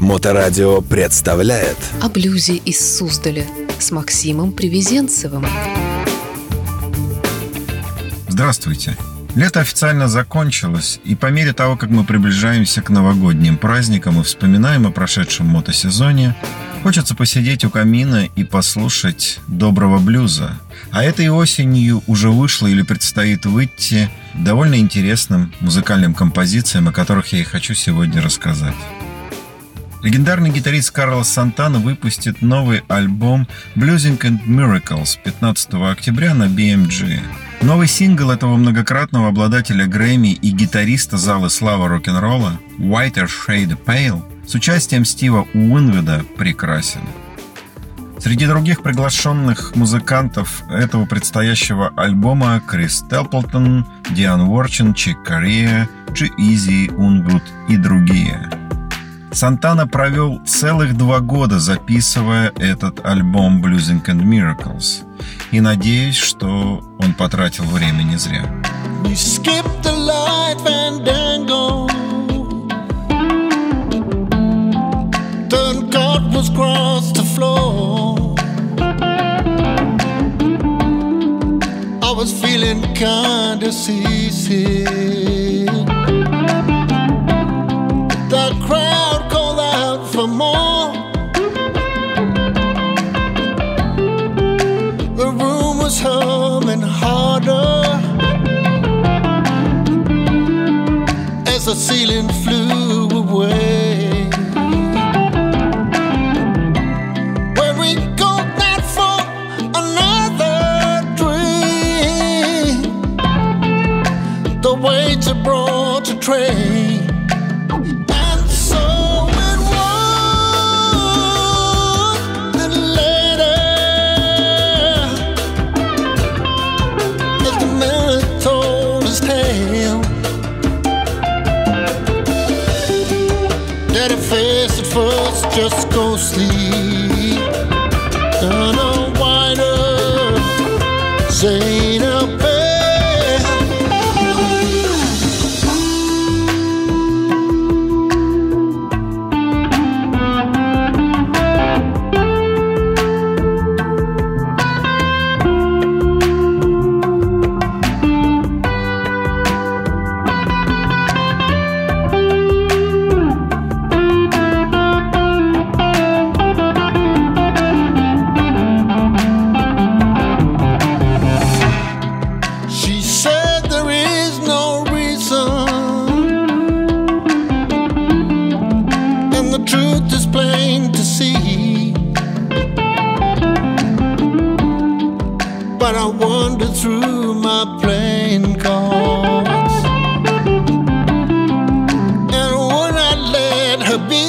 Моторадио представляет О блюзе из Суздаля с Максимом Привезенцевым. Здравствуйте. Лето официально закончилось, и по мере того, как мы приближаемся к новогодним праздникам и вспоминаем о прошедшем мотосезоне, хочется посидеть у камина и послушать доброго блюза. А этой осенью уже вышло или предстоит выйти довольно интересным музыкальным композициям, о которых я и хочу сегодня рассказать. Легендарный гитарист Карлос Сантана выпустит новый альбом Blessings and Miracles 15 октября на BMG. Новый сингл этого многократного обладателя Грэмми и гитариста зала славы рок-н-ролла Whiter Shade of Pale с участием Стива Уинвуда прекрасен. Среди других приглашенных музыкантов этого предстоящего альбома Крис Стэплтон, Дайан Уоррен, Чик Корея, G-Eazy, Унгуд и другие – Сантана провел целых два года, записывая этот альбом Bluesing and Miracles. И надеюсь, что он потратил время не зря. The crowd for more. The room was humming harder as the ceiling flew away. Just go sleep. be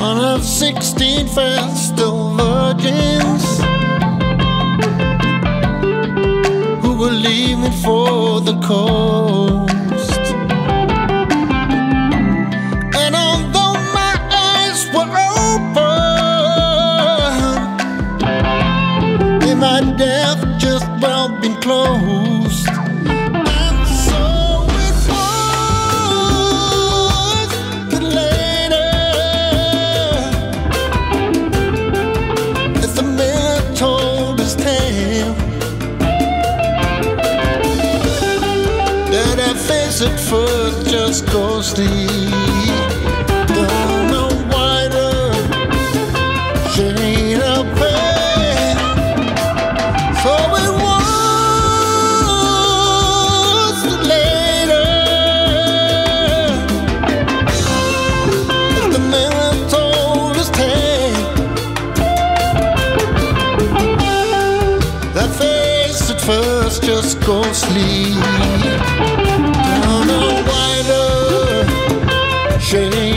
one of 16 festal virgins who were leaving for the coast. my death just about been closed. First just go sleep. Don't know wider shade of pain. So it was later the man told. That face at first just go sleep. shame.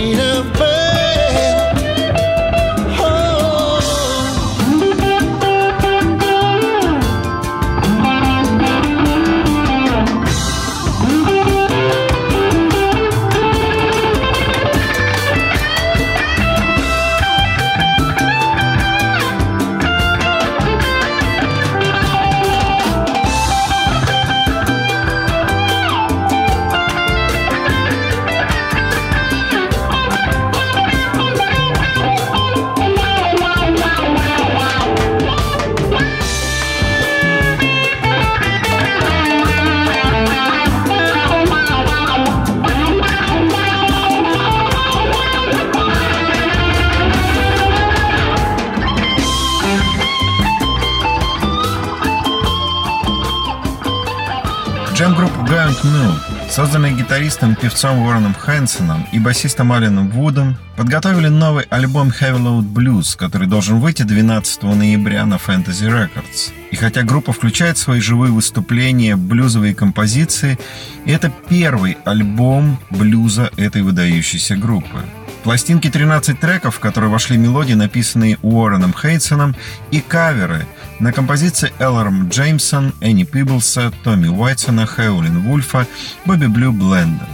Mill, созданные гитаристом певцом Уорреном Хэнсоном и басистом Алленом Вудом, подготовили новый альбом Heavy Load Blues, который должен выйти 12 ноября на Fantasy Records. И хотя группа включает свои живые выступления блюзовые композиции, это первый альбом блюза этой выдающейся группы. Пластинки 13 треков, в которые вошли мелодии, написанные Уорреном Хейтсоном, и каверы на композиции Элларом Джеймсон, Энни Пиблса, Томми Уайтсона, Хеулин Вульфа, Бобби Блю Блендон.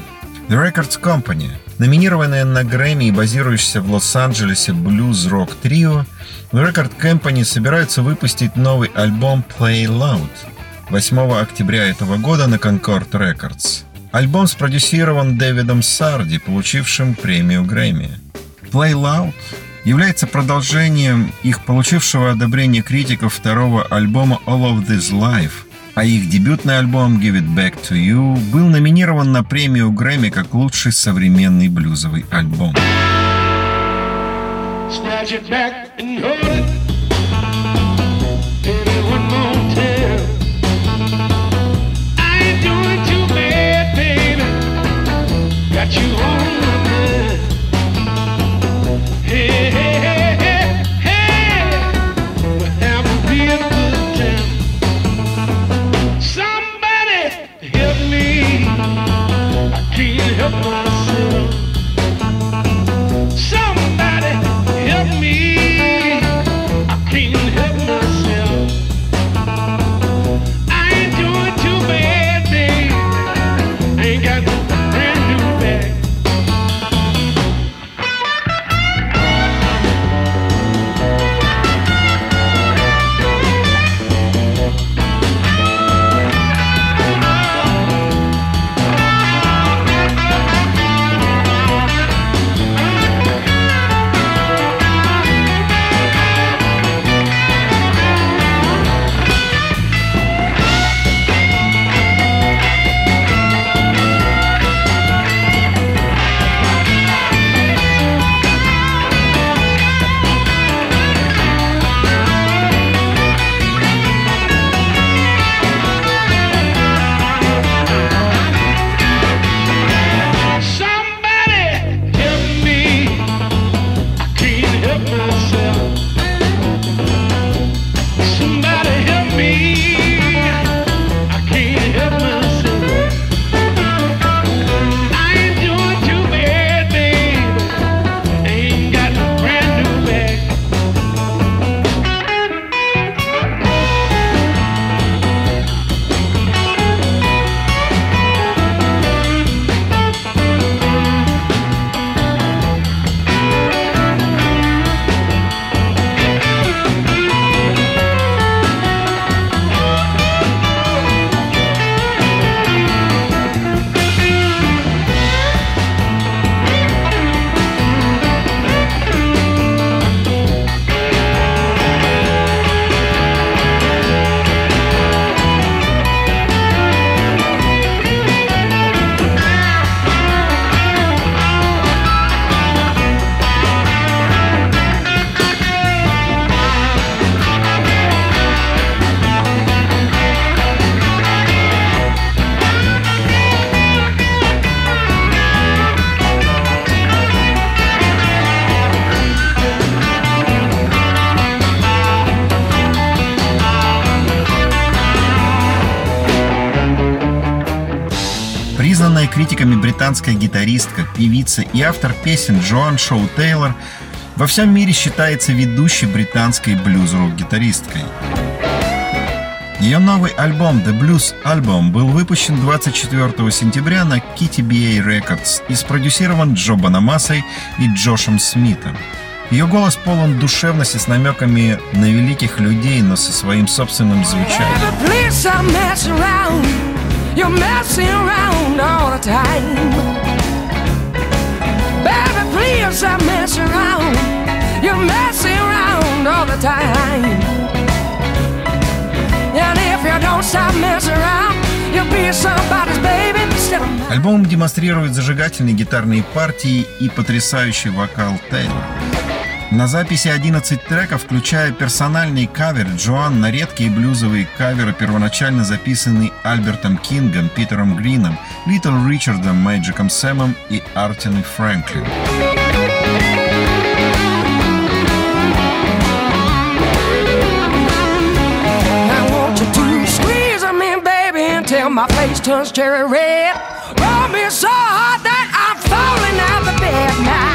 The Records Company, номинированная на Грэмми и базирующаяся в Лос-Анджелесе блюз-рок трио, The Record Company собирается выпустить новый альбом Play Loud 8 октября этого года на Concord Records. Альбом спродюсирован Дэвидом Сарди, получившим премию Грэмми. Play Loud является продолжением их получившего одобрение критиков второго альбома All of This Life, а их дебютный альбом Give It Back to You был номинирован на премию Грэмми как лучший современный блюзовый альбом. Snatch it back and hold it. Критиками британская гитаристка, певица и автор песен Джоан Шоу Тейлор во всем мире считается ведущей британской блюз-рок-гитаристкой. Ее новый альбом The Blues Album был выпущен 24 сентября на KTBA Records и спродюсирован Джо Банамасой и Джошем Смитом. Ее голос полон душевности с намеками на великих людей, но со своим собственным звучанием. Around all the time. Baby, please stop messing around. You're messing around all the time. And if you don't stop messing around, you'll be somebody's baby instead of mine. Альбом демонстрирует зажигательные гитарные партии и потрясающий вокал Тейлора. На записи 11 треков, включая персональный кавер Джоан на редкие блюзовые каверы, первоначально записанные Альбертом Кингом, Питером Грином, Литл Ричардом, Мэджиком Сэмом и Артиной Фрэнклин. my face turns cherry red. Roll me so hard that I'm falling out the bed now.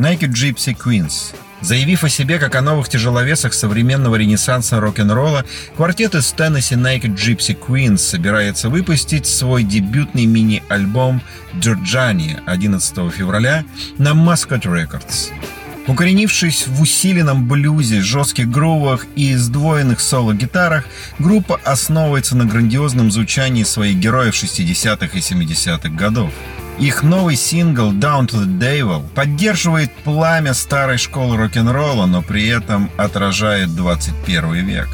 Naked Gypsy Queens. Заявив о себе как о новых тяжеловесах современного ренессанса рок-н-ролла, квартет из Теннесси Naked Gypsy Queens собирается выпустить свой дебютный мини-альбом «Джорджани» 11 февраля на Muscat Records. Укоренившись в усиленном блюзе, жестких грувах и сдвоенных соло-гитарах, группа основывается на грандиозном звучании своих героев 60-х и 70-х годов. Их новый сингл «Down to the Devil» поддерживает пламя старой школы рок-н-ролла, но при этом отражает 21 век.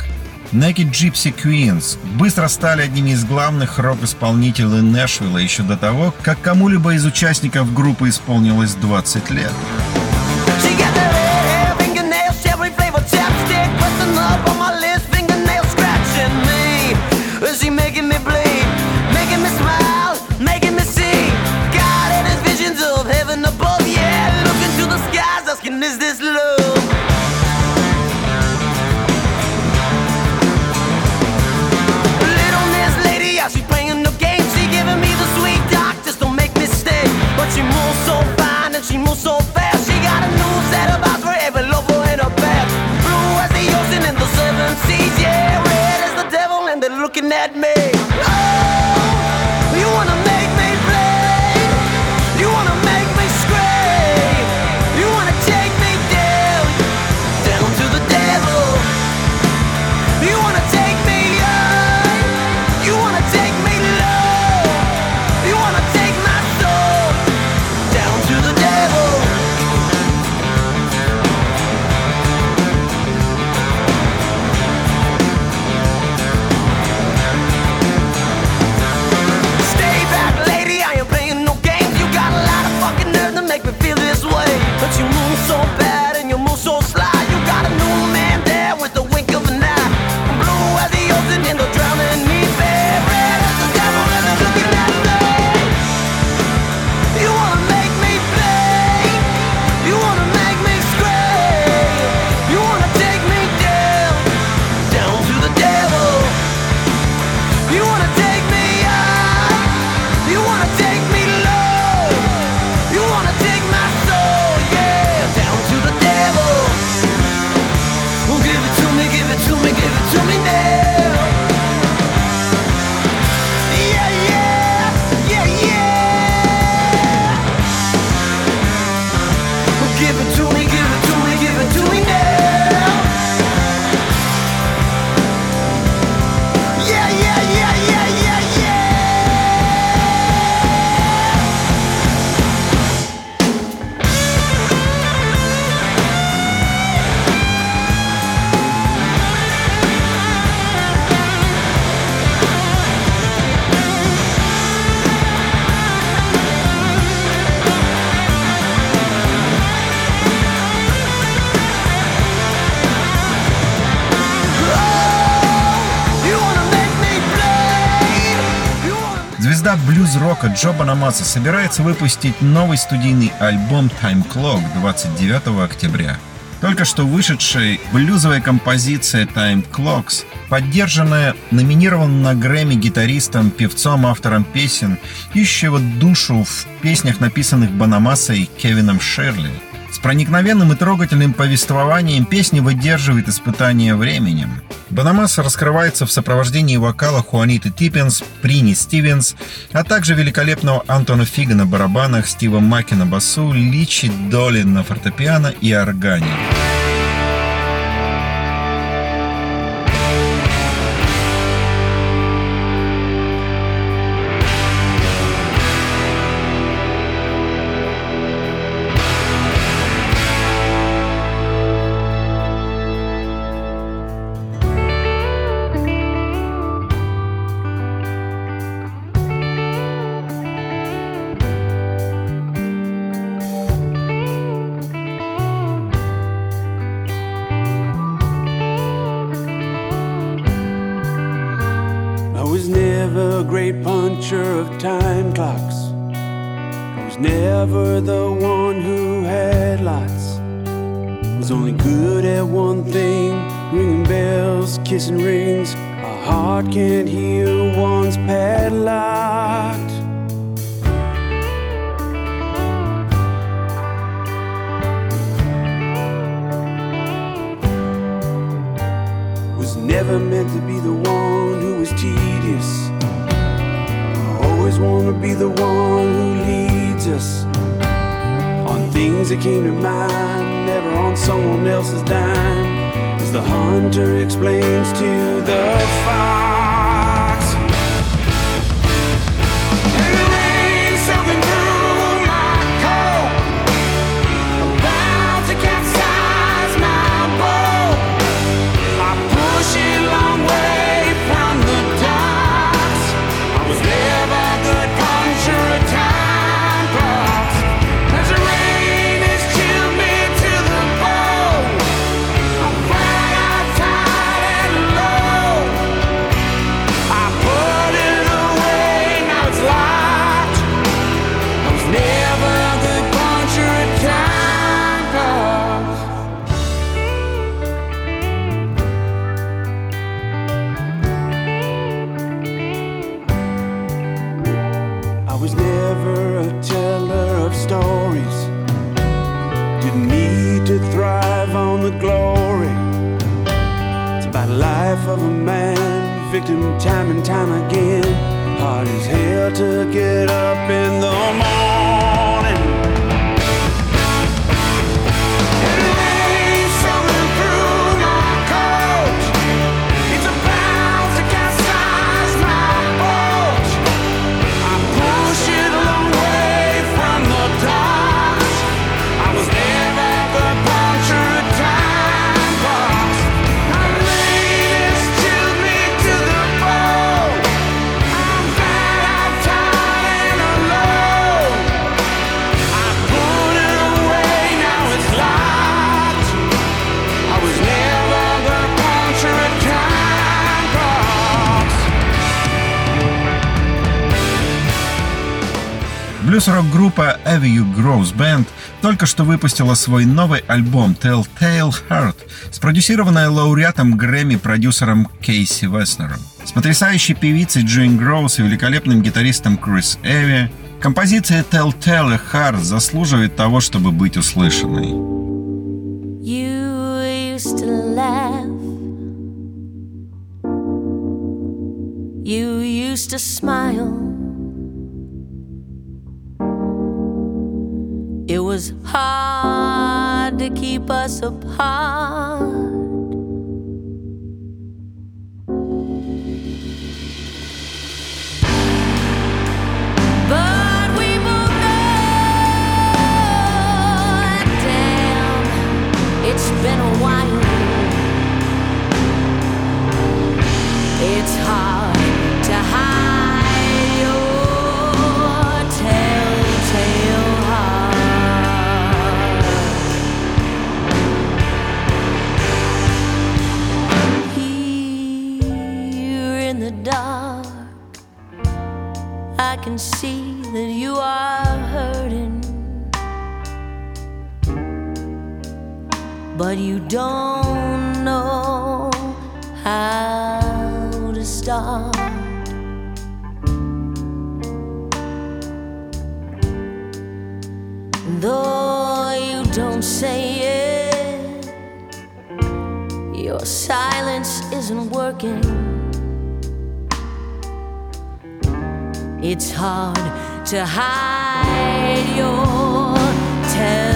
Naked Gypsy Queens быстро стали одними из главных рок-исполнителей Нэшвилла еще до того, как кому-либо из участников группы исполнилось 20 лет. is this love? Little Miss Lady, yeah, she playing the game. She giving me the sweet talk, just don't make me stay. But she moves so fine and she moves so fast. She got a new set of eyes for every lover in her past. Blue as the ocean and the seven seas, yeah. Red as the devil and they're looking at me. Звезда блюз-рока Джо Банамаса собирается выпустить новый студийный альбом Time Clock 29 октября. Только что вышедшая блюзовая композиция Time Clocks, поддержанная номинированным на Грэмми гитаристом, певцом, автором песен, ищего душу в песнях, написанных Банамасой Кевином Шерли – с проникновенным и трогательным повествованием песни выдерживает испытание временем. Банамаса раскрывается в сопровождении вокала Хуаниты Типпенс, Прини Стивенс, а также великолепного Антона Фига на барабанах, Стива Маки на басу, Личи Доли на фортепиано и органе. Clark. up in the morning. Блюз-рок-группа Avenue Grows Band только что выпустила свой новый альбом Telltale Heart, спродюсированная лауреатом Грэмми продюсером Кейси Веснером. С потрясающей певицей Джейн Гроуз и великолепным гитаристом Крис Эви, композиция Telltale Heart заслуживает того, чтобы быть услышанной. You used to laugh. You used to smile. Was hard to keep us apart. Can see that you are hurting. But you don't know how to start. Though you don't say it, your silence isn't working. It's hard to hide your telltale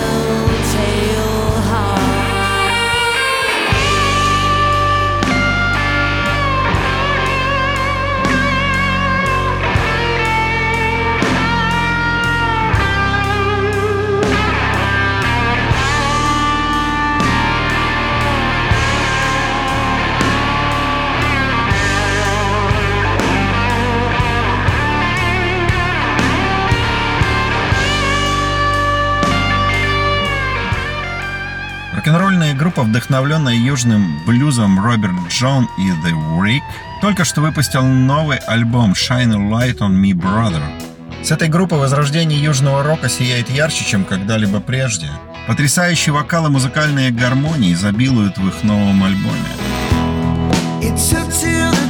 Рок-н-ролльная группа, вдохновленная южным блюзом Роберт Джон и The Rick, только что выпустил новый альбом Shine a Light on Me Brother. С этой группы возрождение южного рока сияет ярче, чем когда-либо прежде. Потрясающие вокалы и музыкальные гармонии изобилуют в их новом альбоме. It took till the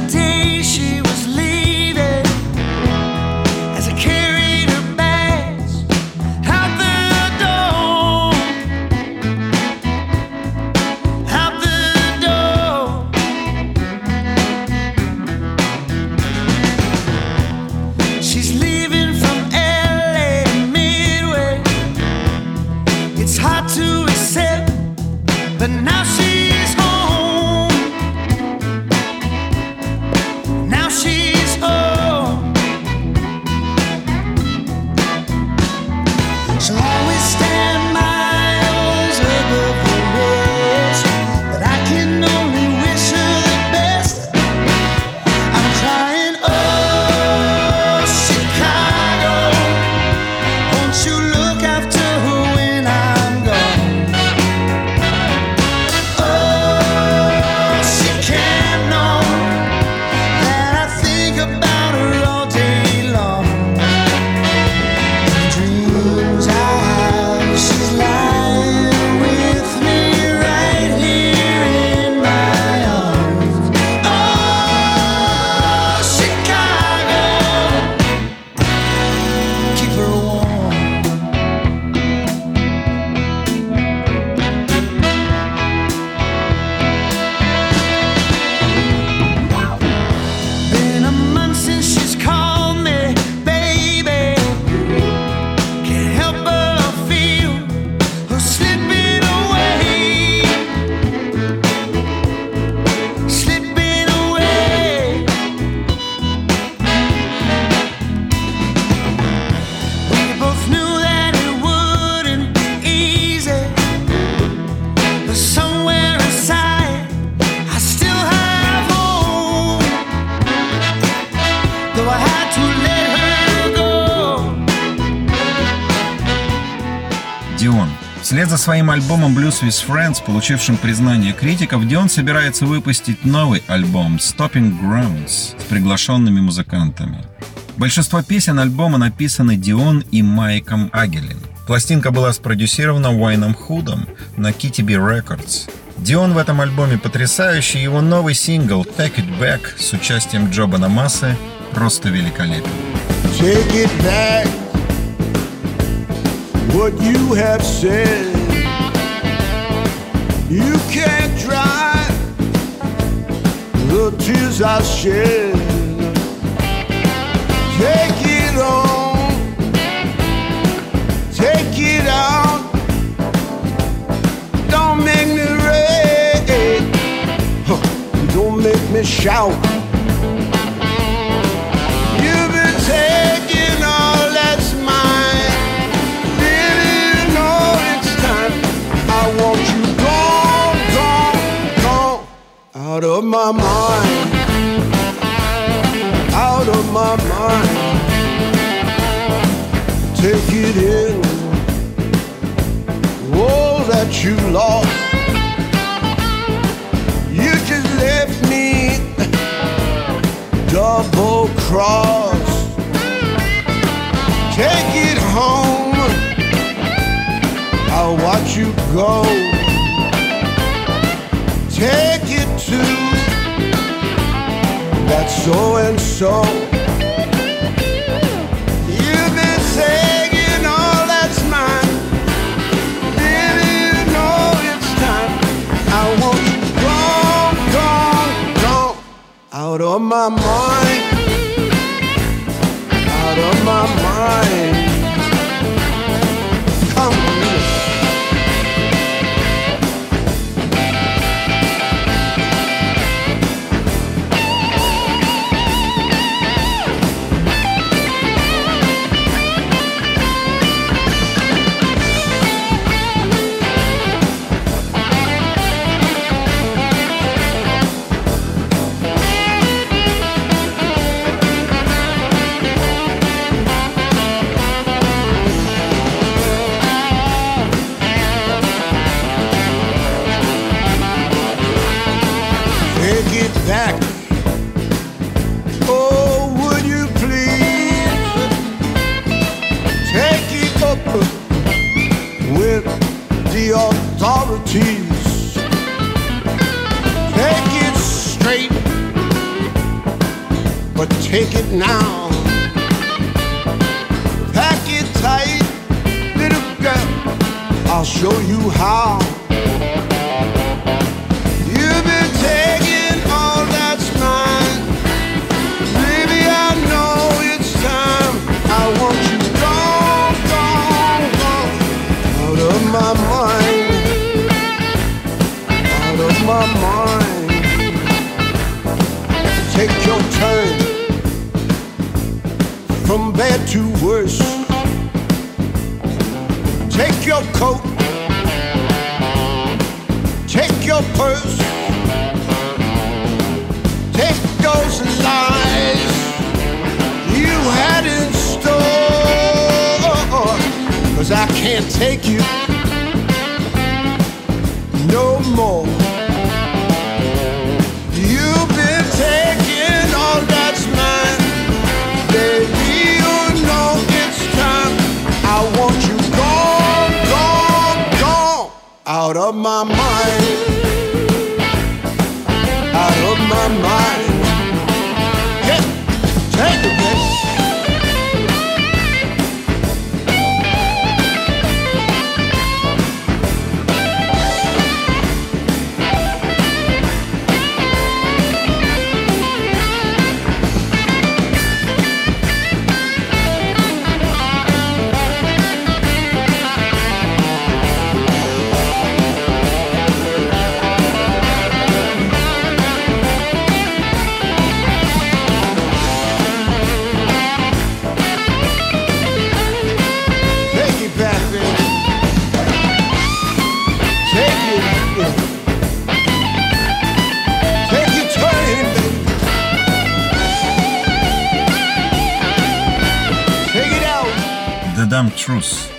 Вслед за своим альбомом Blues with Friends, получившим признание критиков, Дион собирается выпустить новый альбом Stopping Grounds с приглашенными музыкантами. Большинство песен альбома написаны Дион и Майком Агелин. Пластинка была спродюсирована Уайном Худом на Kitty B Records. Дион в этом альбоме потрясающий, его новый сингл Take It Back с участием Джоба Намасы просто великолепен. Take it back. What you have said. You can't dry the tears I shed. Take it on. Take it out. Don't make me red. Huh. Don't make me shout. To worse. Truth.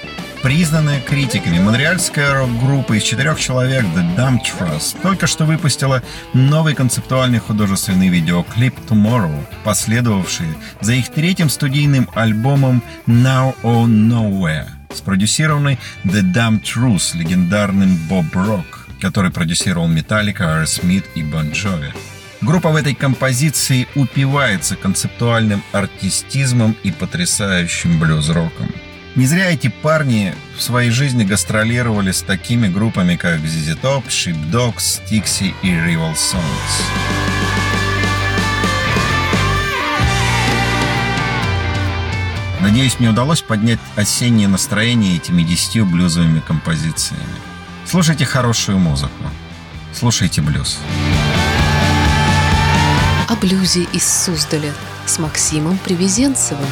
Признанная критиками монреальская рок-группа из четырех человек The Dumb Trust только что выпустила новый концептуальный художественный видеоклип Tomorrow, последовавший за их третьим студийным альбомом Now or Nowhere, спродюсированный The Dumb Truth легендарным Боб Рок, который продюсировал Metallica, Aerosmith и Bon Jovi. Группа в этой композиции упивается концептуальным артистизмом и потрясающим блюз-роком. Не зря эти парни в своей жизни гастролировали с такими группами, как ZZ Top, Sheepdogs, Stixy и Rival Sons. Надеюсь, мне удалось поднять осеннее настроение этими десятью блюзовыми композициями. Слушайте хорошую музыку. Слушайте блюз. О блюзе из Суздаля с Максимом Привезенцевым.